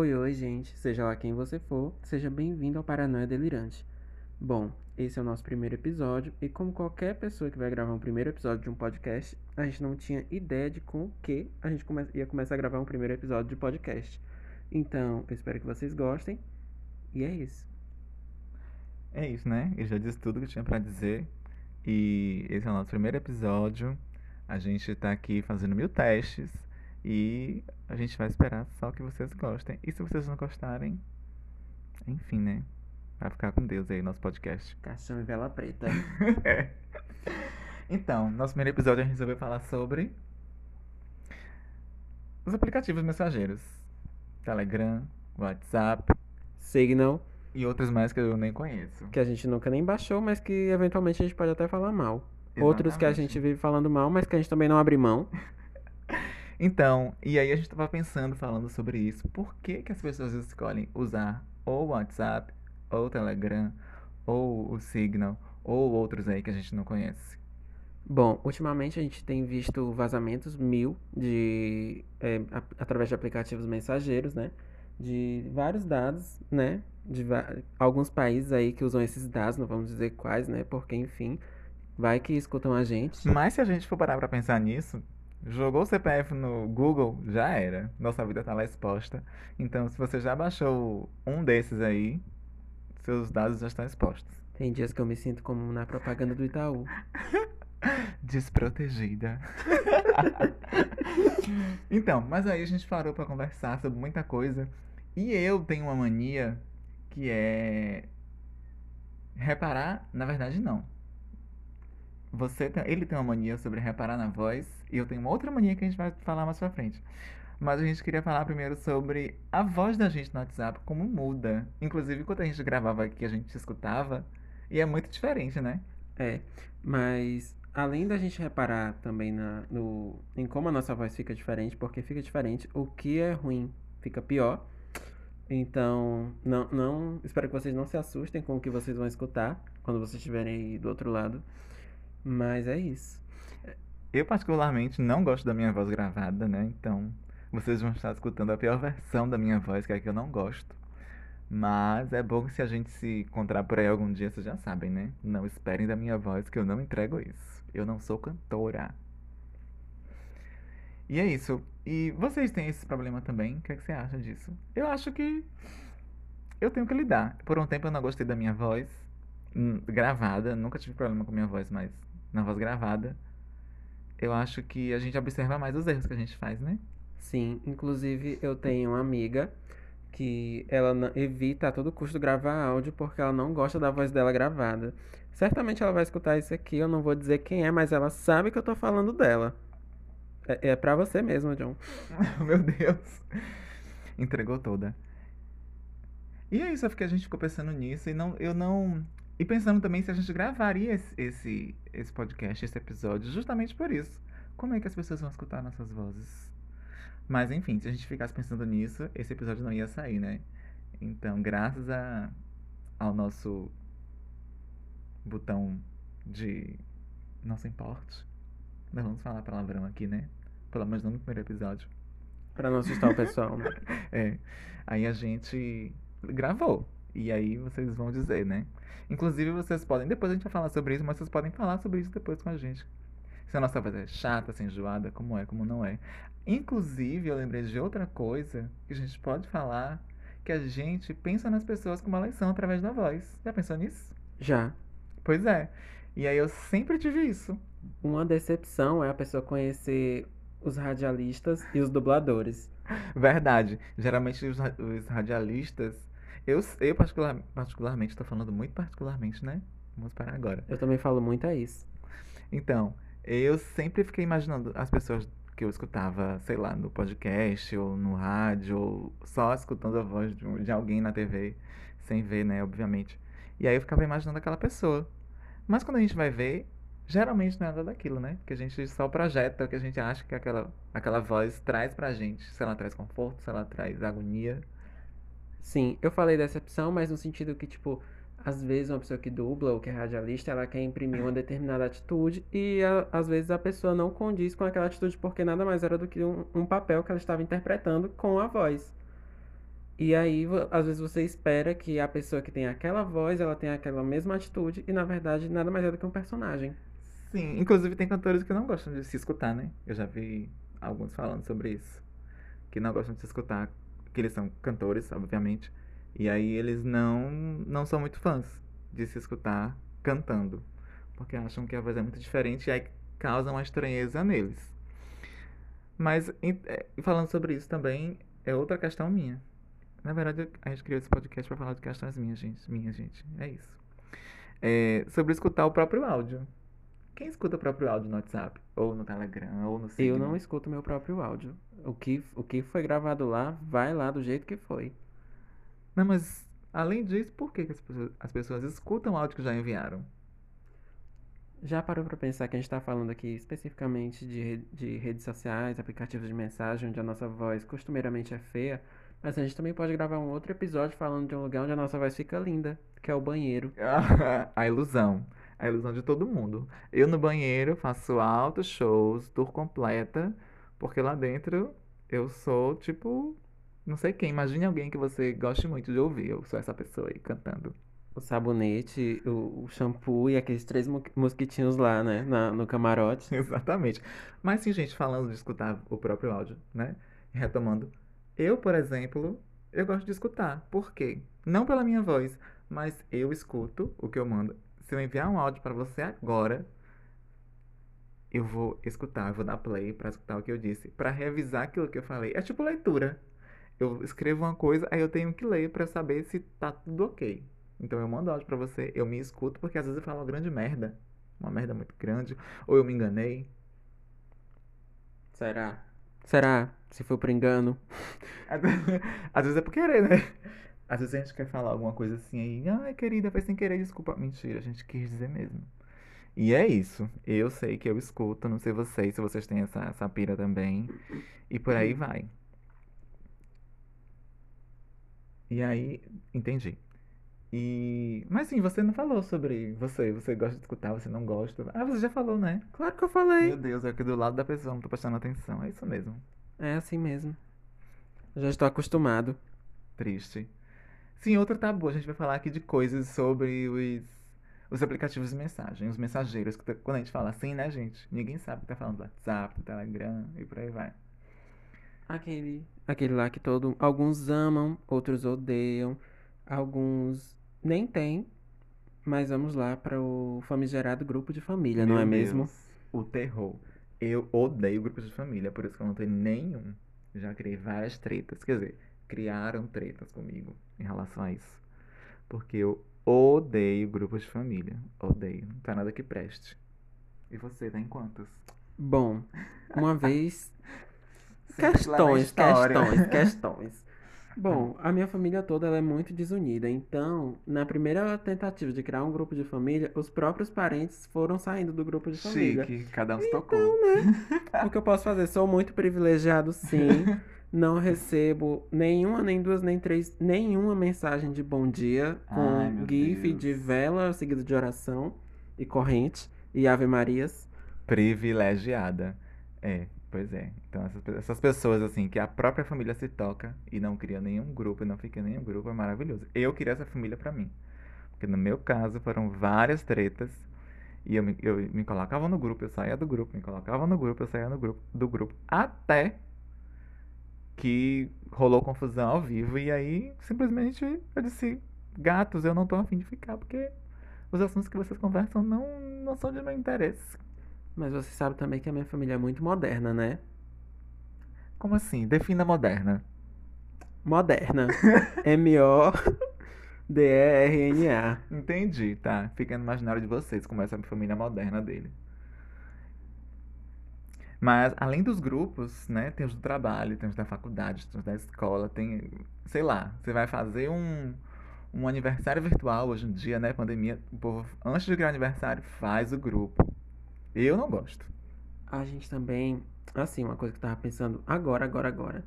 Oi, oi, gente. Seja lá quem você for, seja bem-vindo ao Paranoia Delirante. Bom, esse é o nosso primeiro episódio e como qualquer pessoa que vai gravar um primeiro episódio de um podcast, a gente não tinha ideia de com o que a gente ia começar a gravar um primeiro episódio de podcast. Então, eu espero que vocês gostem e é isso. É isso, né? Eu já disse tudo que tinha pra dizer e esse é o nosso primeiro episódio. A gente tá aqui fazendo mil testes e a gente vai esperar só que vocês gostem. E se vocês não gostarem, enfim, né? Vai ficar com Deus aí nosso podcast. Caixão e vela preta. É. Então, nosso primeiro episódio a gente resolveu falar sobre os aplicativos mensageiros. Telegram, WhatsApp Signal, e outros mais que eu nem conheço. que a gente nunca nem baixou, mas que eventualmente a gente pode até falar mal. Outros que a Exatamente. gente vive falando mal, mas que a gente também não abre mão. Então, e aí a gente tava pensando, falando sobre isso. Por que, que as pessoas escolhem usar ou o WhatsApp, ou o Telegram, ou o Signal, ou outros aí que a gente não conhece? Bom, ultimamente a gente tem visto vazamentos mil de é, a- através de aplicativos mensageiros, né? De vários dados, né? De alguns países aí que usam esses dados, não vamos dizer quais, né? Porque, enfim, vai que escutam a gente. Mas se a gente for parar pra pensar nisso, jogou o CPF no Google, já era. Nossa vida tá lá exposta. Então, se você já baixou um desses aí, seus dados já estão expostos. Tem dias que eu me sinto como na propaganda do Itaú. Desprotegida. então, mas aí a gente parou pra conversar sobre muita coisa. E eu tenho uma mania que é reparar, na verdade não. Você tem- ele tem uma mania sobre reparar na voz e eu tenho uma outra mania que a gente vai falar mais pra frente. Mas a gente queria falar primeiro sobre a voz da gente no WhatsApp, como muda. Inclusive, quando a gente gravava aqui, a gente escutava e é muito diferente, né? É, mas além da gente reparar também na, no, em como a nossa voz fica diferente, porque fica diferente, o que é ruim fica pior. Então, não, não, espero que vocês não se assustem com o que vocês vão escutar quando vocês estiverem aí do outro lado. Mas é isso. Eu, particularmente, não gosto da minha voz gravada, né? Então, vocês vão estar escutando a pior versão da minha voz, que é a que eu não gosto. Mas é bom que se a gente se encontrar por aí algum dia, vocês já sabem, né? Não esperem da minha voz, que eu não entrego isso. Eu não sou cantora. E é isso. E vocês têm esse problema também? O que, é que você acha disso? Eu acho que eu tenho que lidar. Por um tempo eu não gostei da minha voz hum, gravada. Nunca tive problema com minha voz, mas na voz gravada. Eu acho que a gente observa mais os erros que a gente faz, né? Sim, inclusive eu tenho uma amiga que ela evita a todo custo gravar áudio porque ela não gosta da voz dela gravada. Certamente ela vai escutar isso aqui, eu não vou dizer quem é, mas ela sabe que eu tô falando dela. É, é pra você mesmo, John. Meu Deus. Entregou toda. E é isso, é porque a gente ficou pensando nisso e não, eu não. E pensando também se a gente gravaria esse, esse, esse podcast, esse episódio, justamente por isso. Como é que as pessoas vão escutar nossas vozes? Mas enfim, se a gente ficasse pensando nisso, esse episódio não ia sair, né? Então, graças a, ao nosso botão de não se importe, nós vamos falar palavrão aqui, né? Pelo menos não no primeiro episódio. Pra não assustar o pessoal, né? É. Aí a gente gravou. E aí vocês vão dizer, né? Inclusive vocês podem. Depois a gente vai falar sobre isso, mas vocês podem falar sobre isso depois com a gente. Se a nossa voz é chata, se enjoada, como é, como não é. Inclusive, eu lembrei de outra coisa que a gente pode falar. Que a gente pensa nas pessoas como elas são através da voz. Já pensou nisso? Já. Pois é. E aí eu sempre tive isso. Uma decepção é a pessoa conhecer os radialistas e os dubladores. Verdade. Geralmente os, os radialistas. Eu, eu particular, particularmente, tô falando muito particularmente, né? Vamos parar agora. Eu também falo muito a isso. Então, eu sempre fiquei imaginando as pessoas que eu escutava, sei lá, no podcast ou no rádio, ou só escutando a voz de, um- de alguém na TV, sem ver, né, obviamente. E aí eu ficava imaginando aquela pessoa. Mas quando a gente vai ver, geralmente não é nada daquilo, né? Porque a gente só projeta o que a gente acha que aquela, aquela voz traz pra gente. Se ela traz conforto, se ela traz agonia. Sim, eu falei decepção, mas no sentido que, tipo, às vezes uma pessoa que dubla ou que é radialista, ela quer imprimir uma determinada atitude e a- às vezes a pessoa não condiz com aquela atitude porque nada mais era do que um, um papel que ela estava interpretando com a voz. E aí, às vezes você espera que a pessoa que tem aquela voz, ela tenha aquela mesma atitude, e na verdade nada mais é do que um personagem. Sim, inclusive tem cantores que não gostam de se escutar, né? Eu já vi alguns falando sobre isso. Que não gostam de se escutar, que eles são cantores, obviamente. E aí eles não, não são muito fãs de se escutar cantando. Porque acham que a voz é muito diferente e aí causa uma estranheza neles. Mas é, falando sobre isso também, é outra questão minha. Na verdade, a gente criou esse podcast pra falar de questões minhas, gente. Minha, gente. É isso. É, sobre escutar o próprio áudio. Quem escuta o próprio áudio no WhatsApp? Ou no Telegram, ou no Eu Signal? não escuto meu próprio áudio. O que, o que foi gravado lá, vai lá do jeito que foi. Não, mas além disso, por que, que as, pessoas, as pessoas escutam o áudio que já enviaram? Já parou pra pensar que a gente tá falando aqui especificamente de, de redes sociais, aplicativos de mensagem, onde a nossa voz costumeiramente é feia, mas a gente também pode gravar um outro episódio falando de um lugar onde a nossa voz fica linda, que é o banheiro. a ilusão. A ilusão de todo mundo. Eu no banheiro faço altos shows, tour completa, porque lá dentro eu sou tipo. Não sei quem. Imagine alguém que você goste muito de ouvir. Eu sou essa pessoa aí cantando. O sabonete, o, o shampoo e aqueles três mo- mosquitinhos lá, né, na- no camarote. Exatamente. Mas sim, gente, falando de escutar o próprio áudio, né? Retomando. Eu, por exemplo, eu gosto de escutar. Por quê? Não pela minha voz, mas eu escuto o que eu mando. Se eu enviar um áudio pra você agora, eu vou escutar, eu vou dar play pra escutar o que eu disse, pra revisar aquilo que eu falei. É tipo leitura. Eu escrevo uma coisa, aí eu tenho que ler pra saber se tá tudo ok. Então eu mando áudio pra você, eu me escuto, porque às vezes eu falo uma grande merda, uma merda muito grande, ou eu me enganei. Será? Será? Se for por engano. Às vezes é por querer, né? Às vezes a gente quer falar alguma coisa assim aí, ai querida, foi sem querer, desculpa. Mentira, a gente quis dizer mesmo. E é isso. Eu sei que eu escuto, não sei vocês, se vocês têm essa, essa pira também. E por aí vai. E aí, entendi. E. Mas sim, você não falou sobre você. Você gosta de escutar, você não gosta. Ah, você já falou, né? Claro que eu falei. Meu Deus, é aqui do lado da pessoa, não tô prestando atenção. É isso mesmo. É assim mesmo. Já estou acostumado. Triste. Sim, outro tabu. A gente vai falar aqui de coisas sobre os, os aplicativos de mensagem, os mensageiros. que tá- Quando a gente fala assim, né, gente? Ninguém sabe que tá falando do WhatsApp, do Telegram e por aí vai. Aquele, aquele lá que todo, alguns amam, outros odeiam, alguns nem têm, mas vamos lá para o famigerado grupo de família, não Meu é mesmo? Deus, o terror. Eu odeio grupos de família, por isso que eu não tenho nenhum. Já criei várias tretas. Quer dizer, criaram tretas comigo em relação a isso. Porque eu odeio grupos de família. Odeio. Não tá nada que preste. E você, tá em quantos? Bom, uma vez Questões, questões, questões. Bom, a minha família toda ela é muito desunida, então, na primeira tentativa de criar um grupo de família, os próprios parentes foram saindo do grupo de família. Chique, cada um se tocou. O que eu posso fazer? Sou muito privilegiado, sim. Não recebo nenhuma, nem duas, nem três, nenhuma mensagem de bom dia com Ai, gif Deus. de vela seguido de oração e corrente e Ave Marias. Privilegiada. É, pois é. Então, essas, essas pessoas, assim, que a própria família se toca e não cria nenhum grupo e não fica em nenhum grupo, é maravilhoso. Eu queria essa família pra mim. Porque no meu caso foram várias tretas. E eu me, eu me colocava no grupo, eu saía do grupo, me colocava no grupo, eu saía no grupo, do grupo. Até que rolou confusão ao vivo. E aí, simplesmente, eu disse: Gatos, eu não tô afim de ficar, porque os assuntos que vocês conversam não, não são de meu interesse. Mas você sabe também que a minha família é muito moderna, né? Como assim? Defina moderna. Moderna. M-O-D-E-R-N-A. Entendi, tá. Fica no imaginário de vocês, como essa família moderna dele. Mas, além dos grupos, né, tem os do trabalho, tem os da faculdade, tem os da escola, tem, sei lá, você vai fazer um, um aniversário virtual hoje em dia, né, pandemia, o povo, antes de criar aniversário, faz o grupo. Eu não gosto. A gente também, assim, uma coisa que eu tava pensando agora, agora, agora.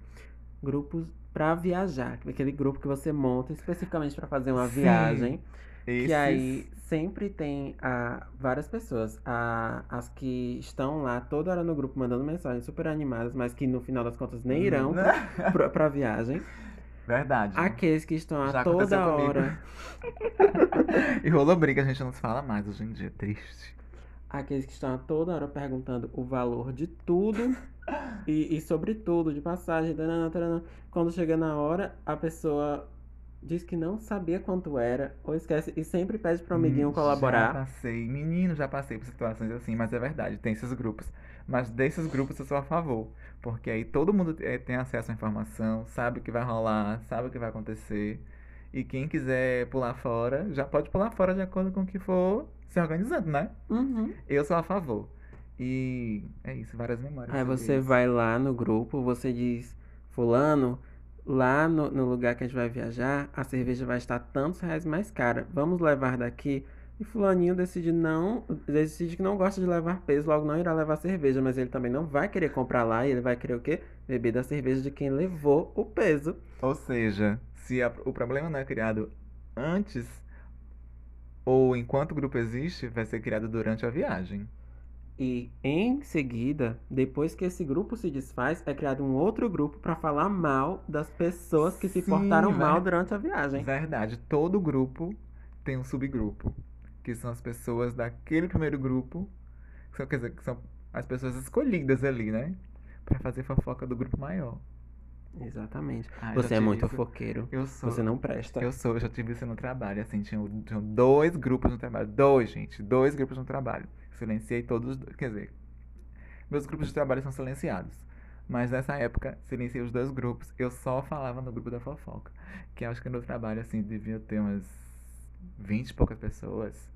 Grupos pra viajar. Aquele grupo que você monta especificamente pra fazer uma Sim. viagem. Que Esses- aí sempre tem ah, várias pessoas. Ah, as que estão lá toda hora no grupo mandando mensagens super animadas, mas que no final das contas nem irão Né? pra, pra viagem. Verdade. Aqueles que estão a toda hora. E rolou briga, a gente não se fala mais hoje em dia. Triste. Aqueles que estão a toda hora perguntando o valor de tudo e, e sobre tudo, de passagem, tanana, tanana. quando chega na hora, a pessoa diz que não sabia quanto era, ou esquece, e sempre pede pro amiguinho Hum, Já colaborar. passei, menino, já passei por situações assim, mas é verdade, tem esses grupos. Mas desses grupos eu sou a favor, porque aí todo mundo eh, tem acesso à informação, sabe o que vai rolar, sabe o que vai acontecer. E quem quiser pular fora, já pode pular fora de acordo com o que for se organizando, né? Uhum. Eu sou a favor. E é isso, várias memórias. Aí você isso. vai lá no grupo, você diz, fulano, lá no, no lugar que a gente vai viajar, a cerveja vai estar tantos reais mais cara. Vamos levar daqui. E fulaninho decide não, decide que não gosta de levar peso, logo não irá levar cerveja, mas ele também não vai querer comprar lá e ele vai querer o quê? Beber da cerveja de quem levou o peso. Ou seja, se a- o problema não é criado antes ou enquanto o grupo existe, vai ser criado durante a viagem. E em seguida, depois que esse grupo se desfaz, é criado um outro grupo para falar mal das pessoas que se Sim, portaram mal ver- durante a viagem. Verdade, todo grupo tem um subgrupo, que são as pessoas daquele primeiro grupo, que são, quer dizer, que são as pessoas escolhidas ali, né? Pra fazer fofoca do grupo maior. Exatamente. Ah, Você é muito isso. fofoqueiro. Eu sou. Você não presta. Eu sou, eu já tive isso no trabalho, assim, tinham, tinham dois grupos no trabalho. Dois, gente, dois grupos no trabalho. Silenciei todos. Quer dizer, meus grupos de trabalho são silenciados. Mas nessa época, silenciei os dois grupos. Eu só falava no grupo da fofoca. Que acho que no trabalho, assim, devia ter umas 20 e poucas pessoas.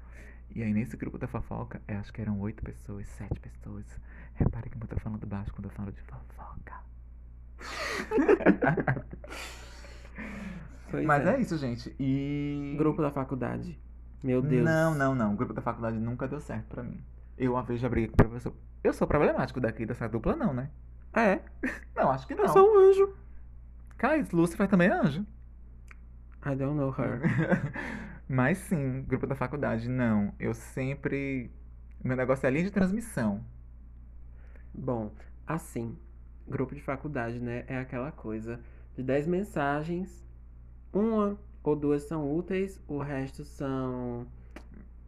E aí nesse grupo da fofoca, eu acho que eram oito pessoas, sete pessoas. Repare que eu tô falando baixo quando eu falo de fofoca. Mas é isso, gente. E. Grupo da faculdade. Meu Deus. Não, não, não. O grupo da faculdade nunca deu certo pra mim. Eu uma vez já briguei com o professor. Eu sou problemático daqui dessa dupla, não, né? É, Não, acho que não. eu sou um anjo. Cais, Lucifer também é anjo. I don't know her. Mas sim, grupo da faculdade, não. Eu sempre. Meu negócio é linha de transmissão. Bom, assim, grupo de faculdade, né? É aquela coisa de 10 mensagens, uma ou duas são úteis, o resto são.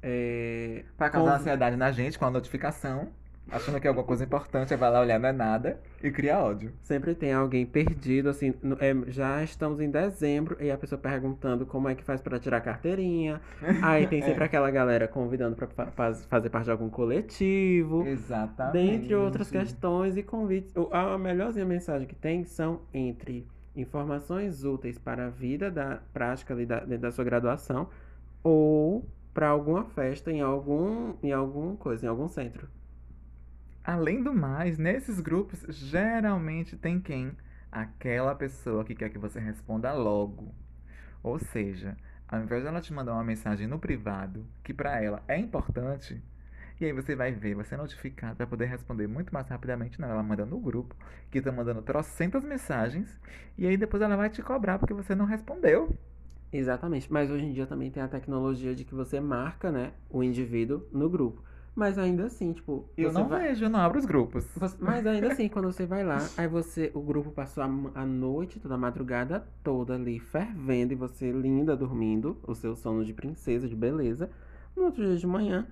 É, Pra causar conv- ansiedade na gente com a notificação, achando que é alguma coisa importante, aí vai lá olhar, não é nada, e cria ódio. Sempre tem alguém perdido, assim, no- é, já estamos em dezembro e a pessoa perguntando como é que faz pra tirar carteirinha. Aí tem sempre É. aquela galera convidando pra fa- faz- fazer parte de algum coletivo. Exatamente. Dentre outras questões e convites. A melhorzinha mensagem que tem são entre informações úteis para a vida da prática da, da sua graduação ou para alguma festa em algum em alguma coisa, em algum centro. Além do mais, nesses grupos geralmente tem quem? Aquela pessoa que quer que você responda logo. Ou seja, ao invés dela te mandar uma mensagem no privado, que pra ela é importante, e aí você vai ver, você é notificado, vai poder responder muito mais rapidamente. Não, ela manda no grupo, que tá mandando trocentas mensagens, e aí depois ela vai te cobrar porque você não respondeu. Exatamente. Mas hoje em dia também tem a tecnologia de que você marca, né, o indivíduo no grupo. Mas ainda assim, tipo, Eu não vai... vejo, eu não abro os grupos. Você- Mas ainda assim, quando você vai lá, aí você, o grupo passou a noite, toda a madrugada toda ali fervendo e você linda dormindo, o seu sono de princesa, de beleza. No outro dia de manhã,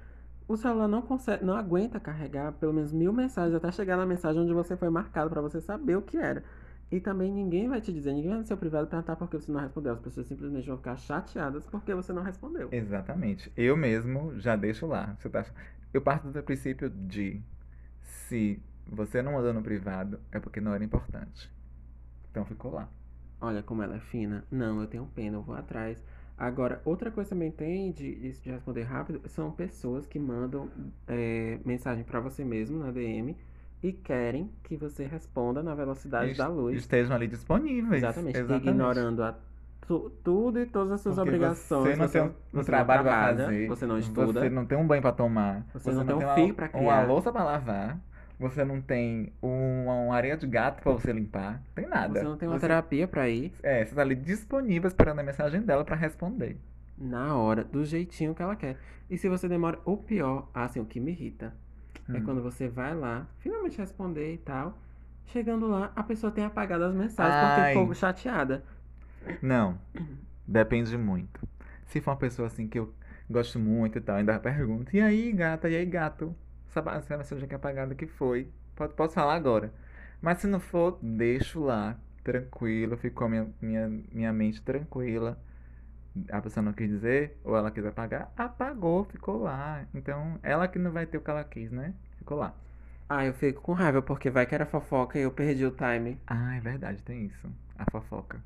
o celular não consegue, não aguenta carregar pelo menos mil mensagens até chegar na mensagem onde você foi marcado pra você saber o que era. E também ninguém vai te dizer, ninguém vai no seu privado perguntar por que você não respondeu. As pessoas simplesmente vão ficar chateadas porque você não respondeu. Exatamente. Eu mesmo já deixo lá. Você tá... Eu parto do princípio de se você não mandou no privado, é porque não era importante. Então ficou lá. Olha como ela é fina. Não, eu tenho pena, eu vou atrás. Agora, outra coisa também tem de, de responder rápido são pessoas que mandam é, mensagem pra você mesmo na DM e querem que você responda na velocidade Est- da luz. Estejam ali disponíveis. Exatamente, Exatamente. ignorando a tu- tudo e todas as suas Porque obrigações. Você não tem um, você trabalho não trabalha, fazer. Você não estuda. Você não tem um banho pra tomar. Você não tem um uma- fio pra Uma criar. louça pra lavar. Você não tem uma, uma areia de gato pra você limpar. Não tem nada. Você não tem uma Você- terapia pra ir É, você tá ali disponível esperando a mensagem dela pra responder. na hora, do jeitinho que ela quer. E se você demora, o pior, assim, o que me irrita, é Hum. quando você vai lá, finalmente responder e tal. Chegando lá, a pessoa tem apagado as mensagens porque Ai. ficou chateada. Não. Depende muito. Se for uma pessoa assim que eu gosto muito e tal, ainda pergunto, e aí, gata, e aí, gato? Essa mensagem que apagada que foi? Posso, falar agora. Mas se não for, deixo lá, tranquilo, ficou minha, minha, minha mente tranquila. A pessoa não quis dizer, ou ela quis apagar, apagou, ficou lá. Então, ela que não vai ter o que ela quis, né? Ficou lá. Ah, eu fico com raiva, porque vai que era fofoca e eu perdi o time. Ah, é verdade, tem isso. A fofoca.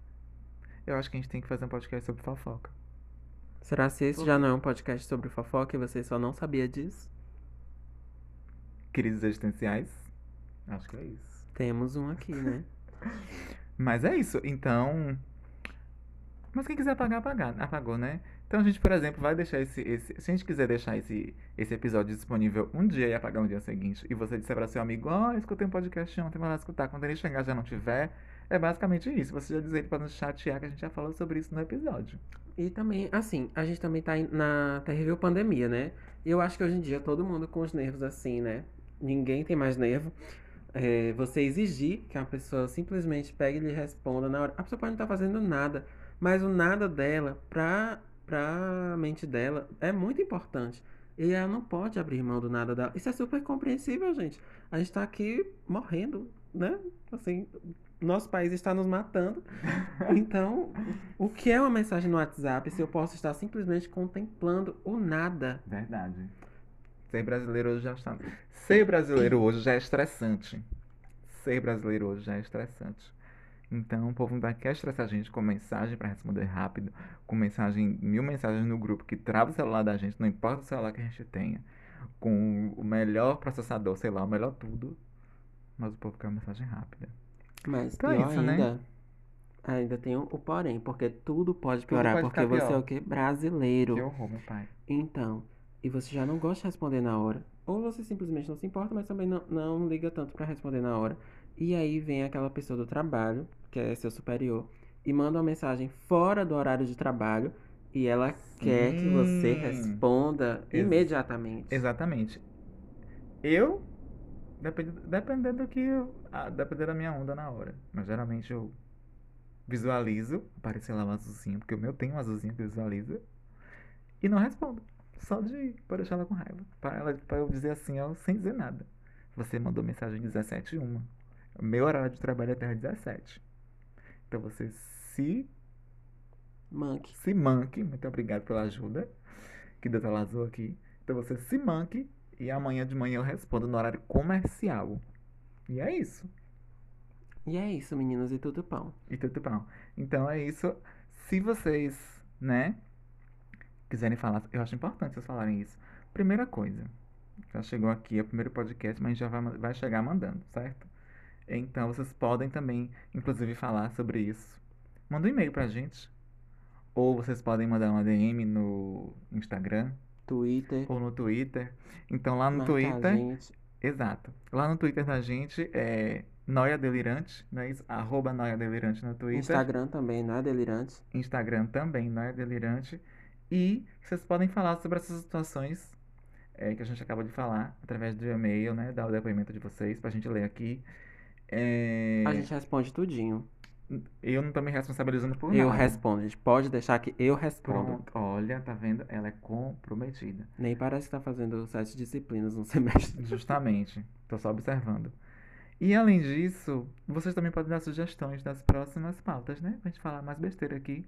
Eu acho que a gente tem que fazer um podcast sobre fofoca. Será se esse já não é um podcast sobre fofoca e você só não sabia disso? Crises existenciais? Acho que é isso. Temos um aqui, né? Mas é isso. Então. Mas quem quiser apagar, apagar. Apagou, né? Então a gente, por exemplo, vai deixar esse, esse. Se a gente quiser deixar esse, esse episódio disponível um dia e apagar no dia seguinte, e você disser para seu amigo, ó, oh, escutei um podcast ontem, vai lá escutar. Quando ele chegar já não tiver, é basicamente isso. Você já dizer ele para nos chatear que a gente já falou sobre isso no episódio. E também, assim, a gente também tá na terrível pandemia, né? E eu acho que hoje em dia todo mundo com os nervos assim, né? Ninguém tem mais nervo. É, você exigir que a pessoa simplesmente pegue e lhe responda na hora. A pessoa pode não estar tá fazendo nada, mas o nada dela, pra, pra mente dela, é muito importante. E ela não pode abrir mão do nada dela. Isso é super compreensível, gente. A gente tá aqui morrendo, né? Assim, nosso país está nos matando. Então, o que é uma mensagem no WhatsApp se eu posso estar simplesmente contemplando o nada? Verdade. Ser brasileiro hoje já está. Ser brasileiro hoje já é estressante. Ser brasileiro hoje já é estressante. Então, o povo ainda quer estressar a gente com mensagem para responder rápido, com mensagem, mil mensagens no grupo que trava o celular da gente, não importa o celular que a gente tenha, com o melhor processador, sei lá, o melhor tudo. Mas o povo quer uma mensagem rápida. Mas então pior é isso, ainda, né? ainda tem o, o porém, porque tudo pode piorar, tudo pode porque você é o quê? Brasileiro. Que horror, meu pai. Então, e você já não gosta de responder na hora. Ou você simplesmente não se importa, mas também não, não liga tanto para responder na hora. E aí vem aquela pessoa do trabalho, que é seu superior, e manda uma mensagem fora do horário de trabalho e ela Sim. quer que você responda Ex imediatamente. Exatamente. Eu, dependendo do que. Eu, dependendo da minha onda na hora. Mas geralmente eu visualizo, aparecer lá um azulzinho, porque o meu tem um azulzinho que visualiza, e não respondo. Só de para deixar ela com raiva. Para ela para eu dizer assim, ó, sem dizer nada. Você mandou mensagem 17 e 1. O meu horário de trabalho é até 17. Então você se manque. Se manque. Muito obrigado pela ajuda. Que Deus azul aqui. Então você se manque e amanhã de manhã eu respondo no horário comercial. E é isso. E é isso, meninos, e tudo pão. E tudo pão. Então é isso. Se vocês, né, quiserem falar, eu acho importante vocês falarem isso. Primeira coisa, já chegou aqui, é o primeiro podcast, mas já vai, vai chegar mandando, certo? Então vocês podem também, inclusive, falar sobre isso. Manda um e-mail pra gente. Ou vocês podem mandar uma DM no Instagram. Twitter. Ou no Twitter. Então lá no Marcar Twitter. Exato. Lá no Twitter da gente é Noia Delirante, não é isso? Arroba Noia Delirante no Twitter. Instagram também, Noia Delirante. Instagram também, Noia Delirante. E vocês podem falar sobre essas situações é, que a gente acaba de falar através do e-mail, né? Dar o depoimento de vocês pra gente ler aqui. É... A gente responde tudinho. Eu não tô me responsabilizando por eu nada. Eu respondo, a gente pode deixar que eu respondo. Pronto. Olha, tá vendo? Ela é comprometida. Nem parece que tá fazendo sete disciplinas no semestre. Justamente. Tô só observando. E além disso, vocês também podem dar sugestões das próximas pautas, né? Pra gente falar mais besteira aqui.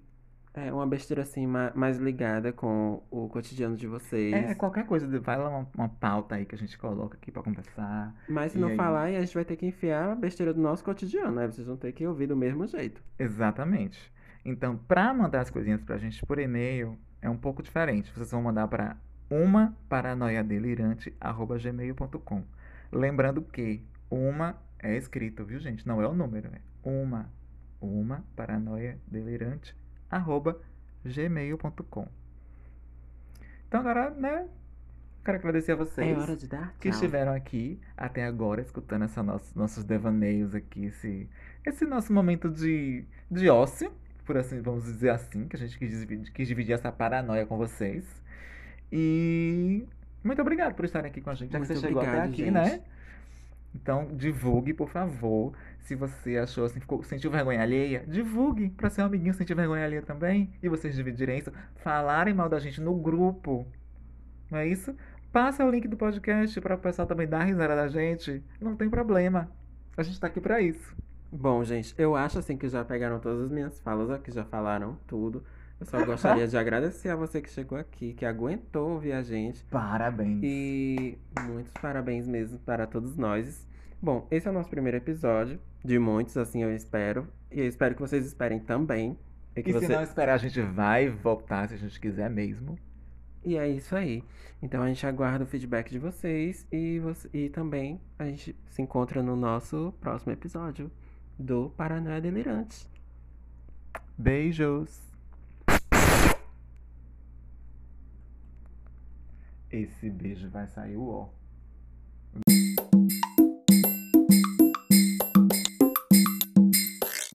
É, uma besteira assim, mais ligada com o cotidiano de vocês. É, qualquer coisa, vai lá uma, uma pauta aí que a gente coloca aqui pra conversar. Mas se não aí... falar, a gente vai ter que enfiar a besteira do nosso cotidiano, né? Vocês vão ter que ouvir do mesmo jeito. Exatamente. Então, pra mandar as coisinhas pra gente por e-mail, é um pouco diferente. Vocês vão mandar pra uma paranoiadelirante.gmail.com Lembrando que uma é escrito, viu, gente? Não é o número, é uma. Uma paranoia delirante arroba gmail.com. Então agora, né? Quero agradecer a vocês é hora de dar que estiveram aqui até agora escutando essa nosso, nossos devaneios aqui, esse, esse nosso momento de, de ócio, por assim, vamos dizer assim, que a gente quis dividir, quis dividir essa paranoia com vocês. E muito obrigado por estarem aqui com a gente, já que você chegou até aqui, gente. né? Então, divulgue, por favor. Se você achou assim, ficou, sentiu vergonha alheia, divulgue para seu amiguinho sentir vergonha alheia também. E vocês dividirem isso. Falarem mal da gente no grupo. Não é isso? Passa o link do podcast para o pessoal também dar risada da gente. Não tem problema. A gente tá aqui para isso. Bom, gente, eu acho assim que já pegaram todas as minhas falas aqui, já falaram tudo. Eu só gostaria de agradecer a você que chegou aqui, que aguentou ouvir a gente. Parabéns. E muitos parabéns mesmo para todos nós. Bom, esse é o nosso primeiro episódio, de muitos, assim eu espero. E eu espero que vocês esperem também. E, que se você... não esperar, a gente vai voltar se a gente quiser mesmo. E é isso aí. Então a gente aguarda o feedback de vocês e, você... e também a gente se encontra no nosso próximo episódio do Paranoia Delirante. Beijos. Esse beijo vai sair o ó.